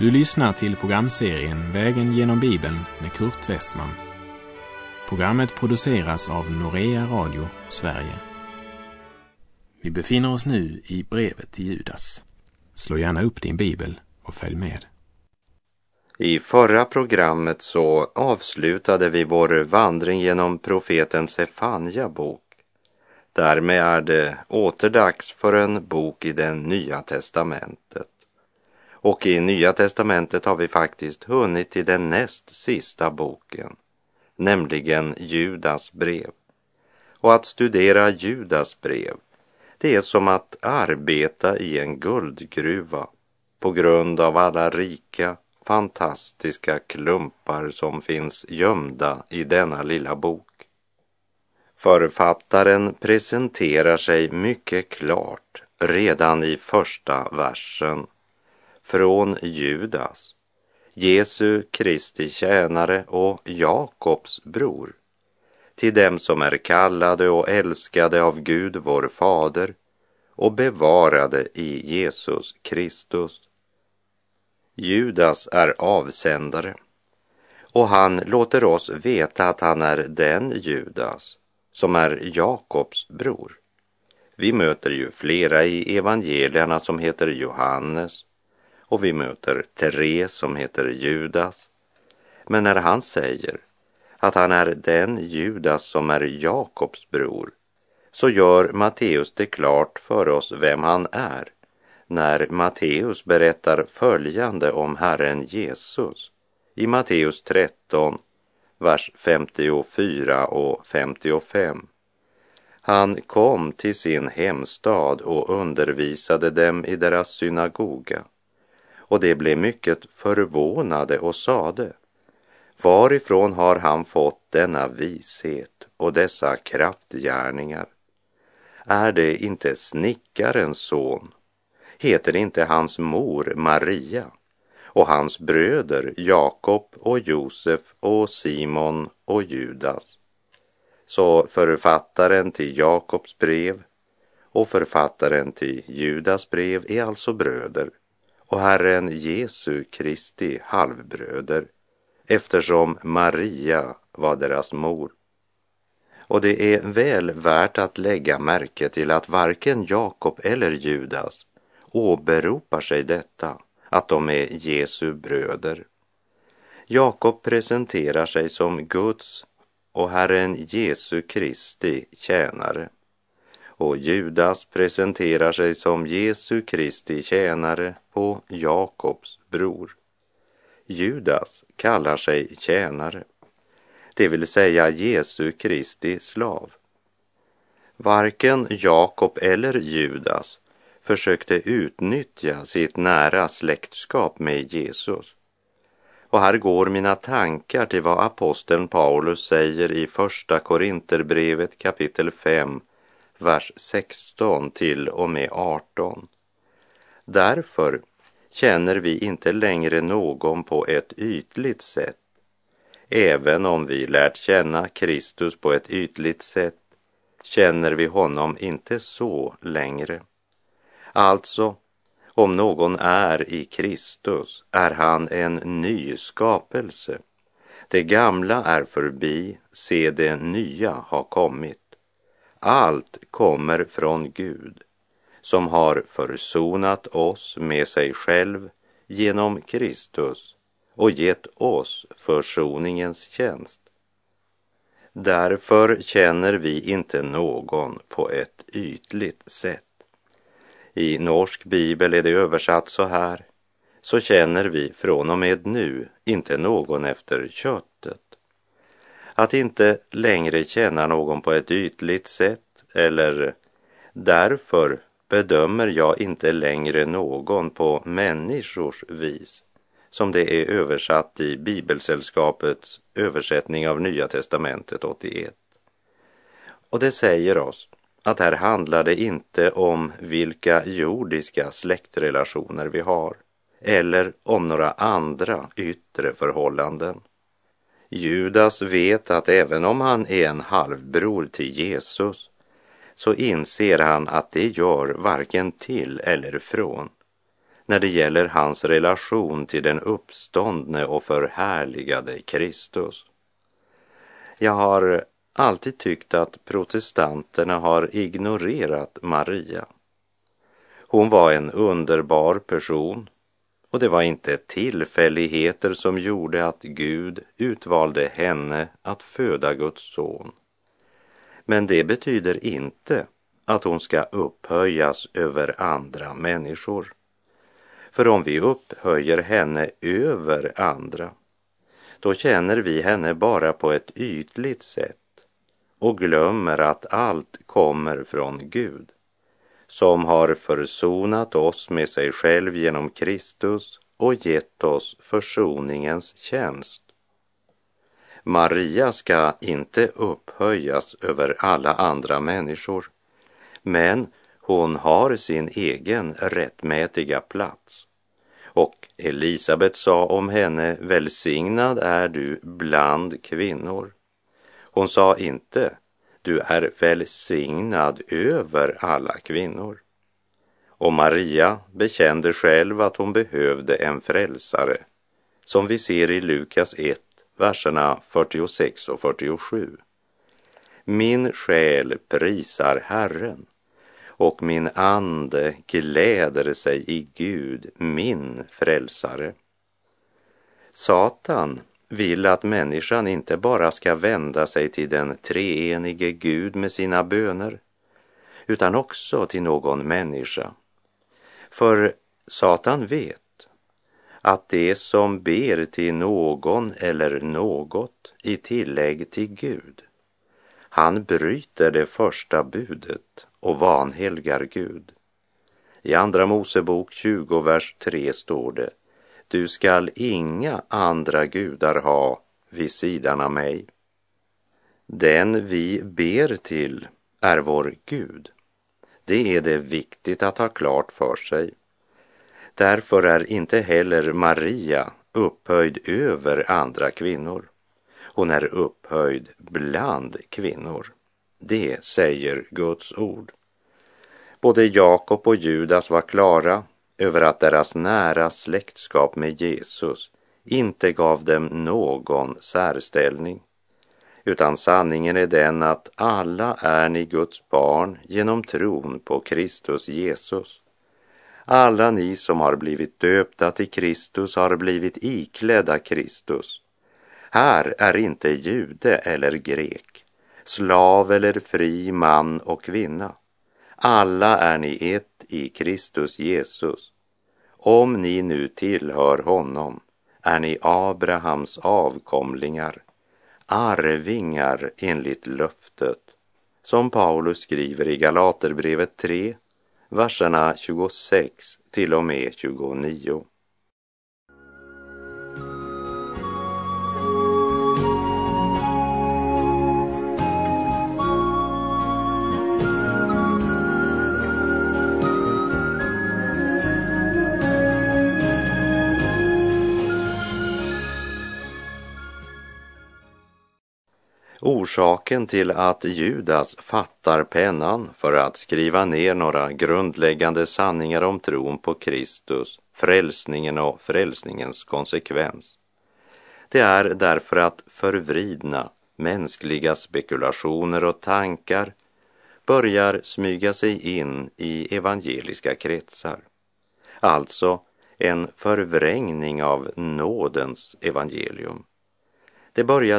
Du lyssnar till programserien Vägen genom Bibeln med Kurt Westman. Programmet produceras av Norea Radio Sverige. Vi befinner oss nu i brevet till Judas. Slå gärna upp din bibel och följ med. I förra programmet så avslutade vi vår vandring genom profeten Sefanja bok. Därmed är det återdags för en bok i det nya testamentet. Och i Nya testamentet har vi faktiskt hunnit till den näst sista boken, nämligen Judas brev. Och att studera Judas brev, det är som att arbeta i en guldgruva på grund av alla rika, fantastiska klumpar som finns gömda i denna lilla bok. Författaren presenterar sig mycket klart redan i första versen från Judas, Jesu Kristi tjänare och Jakobs bror, till dem som är kallade och älskade av Gud vår fader och bevarade i Jesus Kristus. Judas är avsändare och han låter oss veta att han är den Judas som är Jakobs bror. Vi möter ju flera i evangelierna som heter Johannes, och vi möter Therese som heter Judas. Men när han säger att han är den Judas som är Jakobs bror så gör Matteus det klart för oss vem han är när Matteus berättar följande om Herren Jesus i Matteus 13, vers 54 och 55. Han kom till sin hemstad och undervisade dem i deras synagoga och de blev mycket förvånade och sade Varifrån har han fått denna vishet och dessa kraftgärningar? Är det inte snickarens son? Heter inte hans mor Maria och hans bröder Jakob och Josef och Simon och Judas? Så författaren till Jakobs brev och författaren till Judas brev är alltså bröder och Herren Jesu Kristi halvbröder eftersom Maria var deras mor. Och det är väl värt att lägga märke till att varken Jakob eller Judas åberopar sig detta, att de är Jesu bröder. Jakob presenterar sig som Guds och Herren Jesu Kristi tjänare och Judas presenterar sig som Jesu Kristi tjänare och Jakobs bror. Judas kallar sig tjänare, det vill säga Jesu Kristi slav. Varken Jakob eller Judas försökte utnyttja sitt nära släktskap med Jesus. Och här går mina tankar till vad aposteln Paulus säger i Första Korinterbrevet kapitel 5, vers 16 till och med 18. Därför känner vi inte längre någon på ett ytligt sätt. Även om vi lärt känna Kristus på ett ytligt sätt känner vi honom inte så längre. Alltså, om någon är i Kristus är han en ny skapelse. Det gamla är förbi, se det nya har kommit. Allt kommer från Gud som har försonat oss med sig själv genom Kristus och gett oss försoningens tjänst. Därför känner vi inte någon på ett ytligt sätt. I norsk bibel är det översatt så här. Så känner vi från och med nu inte någon efter kött att inte längre känna någon på ett ytligt sätt eller därför bedömer jag inte längre någon på människors vis som det är översatt i Bibelsällskapets översättning av Nya testamentet 81. Och det säger oss att här handlar det inte om vilka jordiska släktrelationer vi har eller om några andra yttre förhållanden. Judas vet att även om han är en halvbror till Jesus så inser han att det gör varken till eller från. när det gäller hans relation till den uppståndne och förhärligade Kristus. Jag har alltid tyckt att protestanterna har ignorerat Maria. Hon var en underbar person och det var inte tillfälligheter som gjorde att Gud utvalde henne att föda Guds son. Men det betyder inte att hon ska upphöjas över andra människor. För om vi upphöjer henne över andra, då känner vi henne bara på ett ytligt sätt och glömmer att allt kommer från Gud som har försonat oss med sig själv genom Kristus och gett oss försoningens tjänst. Maria ska inte upphöjas över alla andra människor, men hon har sin egen rättmätiga plats. Och Elisabet sa om henne, välsignad är du bland kvinnor. Hon sa inte, du är välsignad över alla kvinnor. Och Maria bekände själv att hon behövde en frälsare, som vi ser i Lukas 1, verserna 46 och 47. Min själ prisar Herren och min ande gläder sig i Gud, min frälsare. Satan vill att människan inte bara ska vända sig till den treenige Gud med sina böner, utan också till någon människa. För Satan vet att det som ber till någon eller något i tillägg till Gud, han bryter det första budet och vanhelgar Gud. I Andra Mosebok 20, vers 3 står det du skall inga andra gudar ha vid sidan av mig. Den vi ber till är vår Gud. Det är det viktigt att ha klart för sig. Därför är inte heller Maria upphöjd över andra kvinnor. Hon är upphöjd bland kvinnor. Det säger Guds ord. Både Jakob och Judas var klara över att deras nära släktskap med Jesus inte gav dem någon särställning, utan sanningen är den att alla är ni Guds barn genom tron på Kristus Jesus. Alla ni som har blivit döpta till Kristus har blivit iklädda Kristus. Här är inte jude eller grek, slav eller fri man och kvinna. Alla är ni ett i Kristus Jesus. Om ni nu tillhör honom är ni Abrahams avkomlingar, arvingar enligt löftet, som Paulus skriver i Galaterbrevet 3, verserna 26 till och med 29. Orsaken till att Judas fattar pennan för att skriva ner några grundläggande sanningar om tron på Kristus, frälsningen och frälsningens konsekvens. Det är därför att förvridna mänskliga spekulationer och tankar börjar smyga sig in i evangeliska kretsar. Alltså en förvrängning av nådens evangelium. Det började